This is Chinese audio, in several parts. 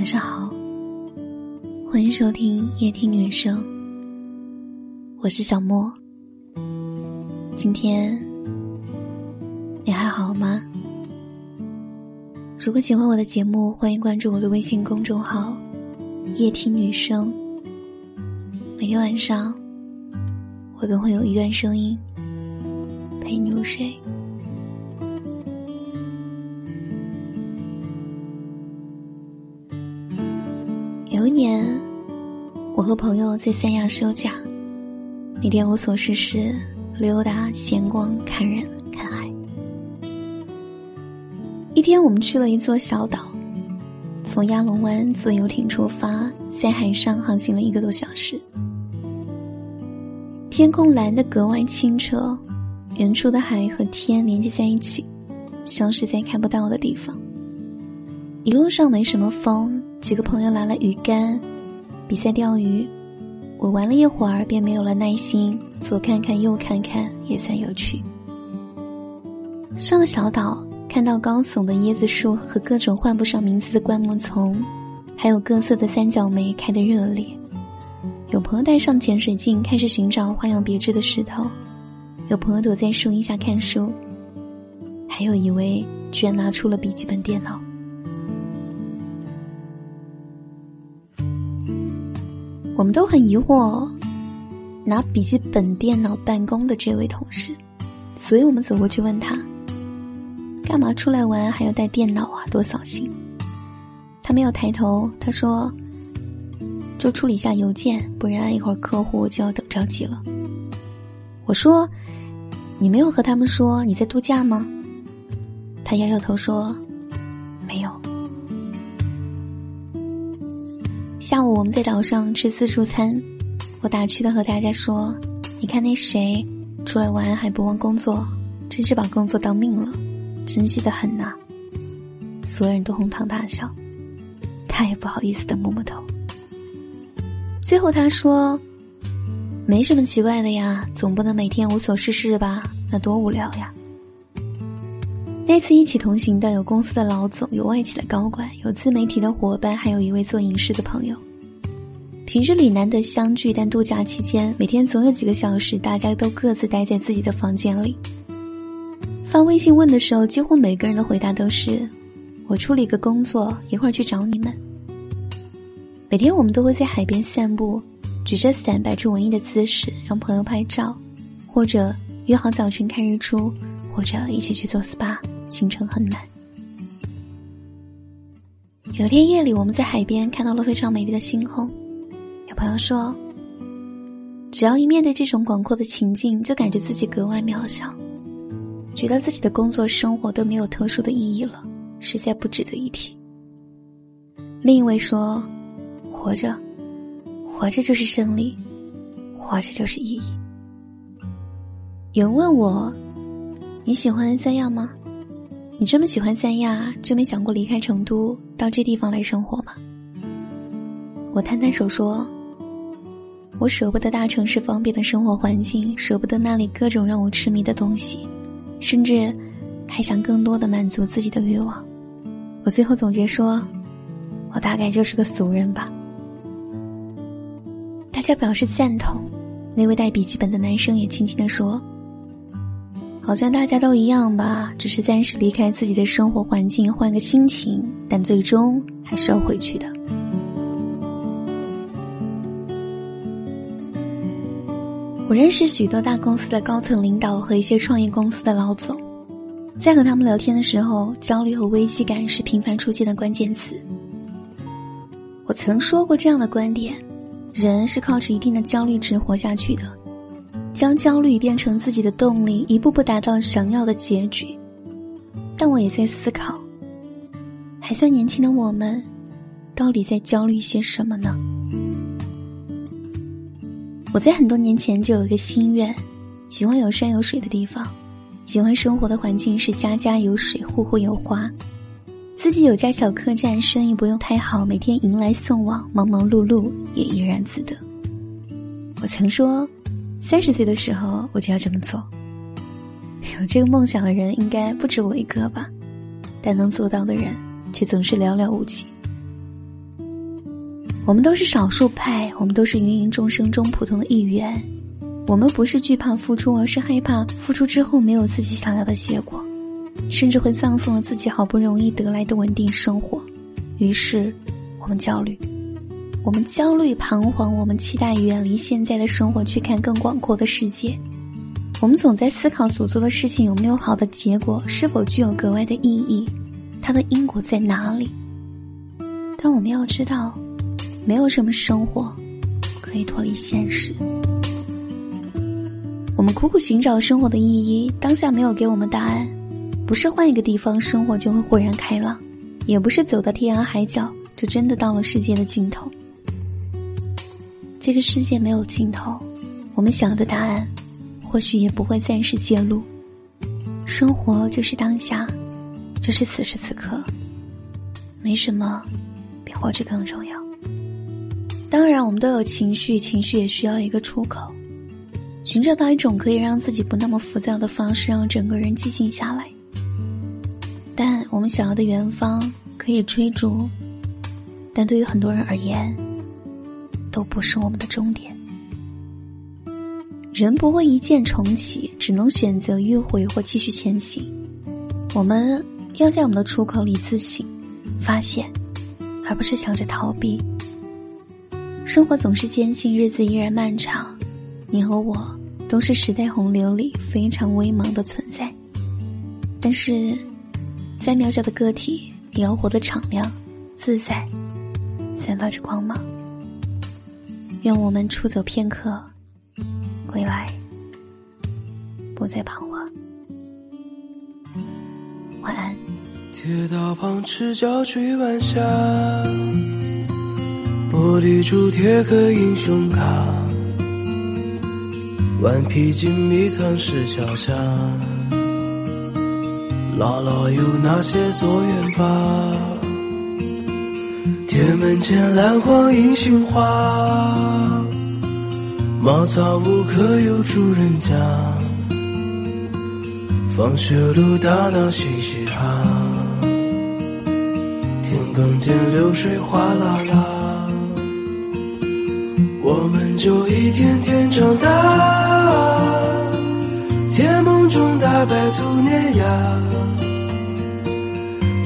晚上好，欢迎收听夜听女生，我是小莫。今天你还好吗？如果喜欢我的节目，欢迎关注我的微信公众号“夜听女生”。每天晚上，我都会有一段声音陪你入睡。年，我和朋友在三亚休假，每天无所事事，溜达闲逛，看人看海。一天，我们去了一座小岛，从亚龙湾坐游艇出发，在海上航行了一个多小时。天空蓝得格外清澈，远处的海和天连接在一起，消失在看不到的地方。一路上没什么风。几个朋友拿了鱼竿，比赛钓鱼。我玩了一会儿，便没有了耐心，左看看右看看，也算有趣。上了小岛，看到高耸的椰子树和各种唤不上名字的灌木丛，还有各色的三角梅开得热烈。有朋友带上潜水镜，开始寻找花样别致的石头；有朋友躲在树荫下看书；还有一位居然拿出了笔记本电脑。我们都很疑惑，拿笔记本电脑办公的这位同事，所以我们走过去问他：“干嘛出来玩还要带电脑啊？多扫兴！”他没有抬头，他说：“就处理一下邮件，不然一会儿客户就要等着急了。”我说：“你没有和他们说你在度假吗？”他摇摇头说：“没有。”下午我们在岛上吃自助餐，我打趣的和大家说：“你看那谁，出来玩还不忘工作，真是把工作当命了，珍惜的很呐。”所有人都哄堂大笑，他也不好意思的摸摸头。最后他说：“没什么奇怪的呀，总不能每天无所事事吧？那多无聊呀。”那次一起同行的有公司的老总，有外企的高管，有自媒体的伙伴，还有一位做影视的朋友。平日里难得相聚，但度假期间每天总有几个小时，大家都各自待在自己的房间里。发微信问的时候，几乎每个人的回答都是：“我处理个工作，一会儿去找你们。”每天我们都会在海边散步，举着伞，摆出文艺的姿势，让朋友拍照，或者约好早晨看日出，或者一起去做 SPA。行程很满。有天夜里，我们在海边看到了非常美丽的星空。朋友说，只要一面对这种广阔的情境，就感觉自己格外渺小，觉得自己的工作生活都没有特殊的意义了，实在不值得一提。另一位说，活着，活着就是胜利，活着就是意义。有人问我，你喜欢三亚吗？你这么喜欢三亚，就没想过离开成都到这地方来生活吗？我摊摊手说：“我舍不得大城市方便的生活环境，舍不得那里各种让我痴迷的东西，甚至还想更多的满足自己的欲望。”我最后总结说：“我大概就是个俗人吧。”大家表示赞同。那位带笔记本的男生也轻轻的说。好像大家都一样吧，只是暂时离开自己的生活环境，换个心情，但最终还是要回去的。我认识许多大公司的高层领导和一些创业公司的老总，在和他们聊天的时候，焦虑和危机感是频繁出现的关键词。我曾说过这样的观点：人是靠着一定的焦虑值活下去的。将焦虑变成自己的动力，一步步达到想要的结局。但我也在思考，还算年轻的我们，到底在焦虑些什么呢？我在很多年前就有一个心愿，喜欢有山有水的地方，喜欢生活的环境是家家有水，户户有花，自己有家小客栈，生意不用太好，每天迎来送往，忙忙碌碌也怡然自得。我曾说。三十岁的时候，我就要这么做。有这个梦想的人应该不止我一个吧，但能做到的人却总是寥寥无几。我们都是少数派，我们都是芸芸众生中普通的一员。我们不是惧怕付出，而是害怕付出之后没有自己想要的结果，甚至会葬送了自己好不容易得来的稳定生活。于是，我们焦虑，我们焦虑彷徨，我们期待远离现在的生活，去看更广阔的世界。我们总在思考所做的事情有没有好的结果，是否具有格外的意义，它的因果在哪里？但我们要知道。没有什么生活可以脱离现实。我们苦苦寻找生活的意义，当下没有给我们答案。不是换一个地方生活就会豁然开朗，也不是走到天涯海角就真的到了世界的尽头。这个世界没有尽头，我们想要的答案或许也不会暂时揭露。生活就是当下，就是此时此刻，没什么比活着更重要。当然，我们都有情绪，情绪也需要一个出口。寻找到一种可以让自己不那么浮躁的方式，让整个人寂静下来。但我们想要的远方可以追逐，但对于很多人而言，都不是我们的终点。人不会一键重启，只能选择迂回或继续前行。我们要在我们的出口里自省、发现，而不是想着逃避。生活总是艰辛，日子依然漫长。你和我都是时代洪流里非常微茫的存在，但是，再渺小的个体也要活得敞亮、自在，散发着光芒。愿我们出走片刻，归来不再彷徨。晚安。铁道旁，赤脚追晚霞。玻璃珠贴个英雄卡，顽皮筋迷藏石桥下，姥姥有那些作业吧？铁门前篮筐银杏花，茅草屋可有住人家？放学路打闹嘻嘻哈，田埂间流水哗啦啦。就一天天长大，甜梦中大白兔碾压，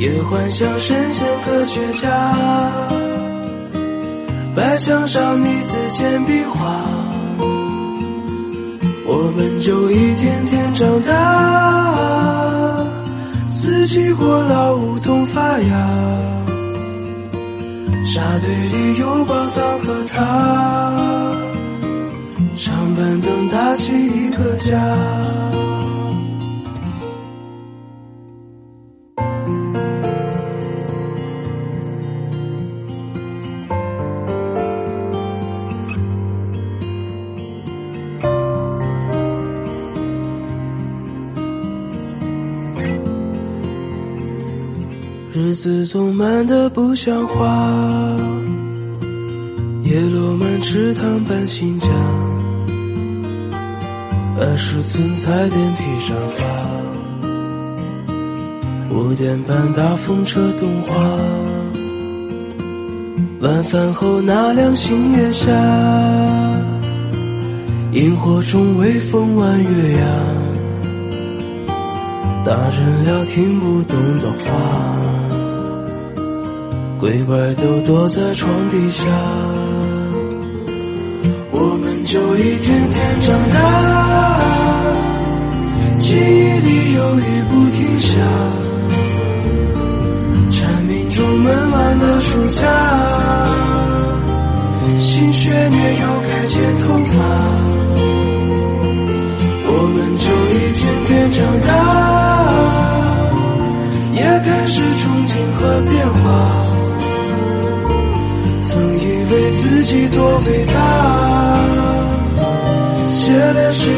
也幻想神仙科学家，白墙上泥字简笔画。我们就一天天长大，四季过老梧桐发芽。沙堆里有宝藏和他，长板凳搭起一个家。日子总慢得不像话，叶落满池塘搬新家，二十寸彩电披上发，五点半大风车动画，晚饭后那辆星月下，萤火虫微风弯月牙，大人聊听不懂的话。鬼怪都躲在床底下，我们就一天天长大，记忆里有雨不停下，蝉鸣中闷完的暑假，新学年又该剪头发，我们就一天天长大，也开始憧憬和变化。曾以为自己多伟大，写的诗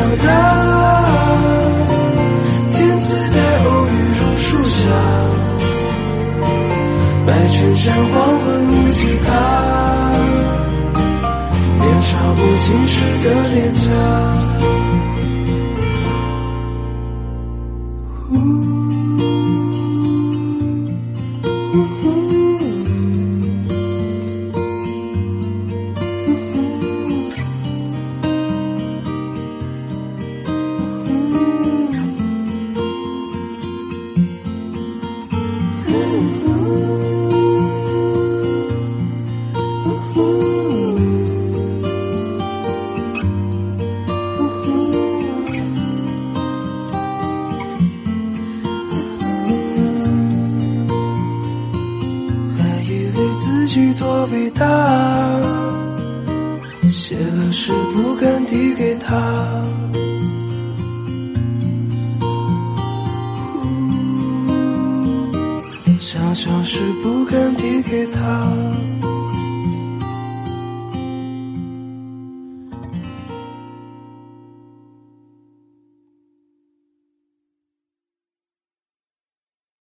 长大。天赐的偶遇榕树下，白衬衫黄昏木吉他，年少不经事的脸颊。好像是不敢递给他。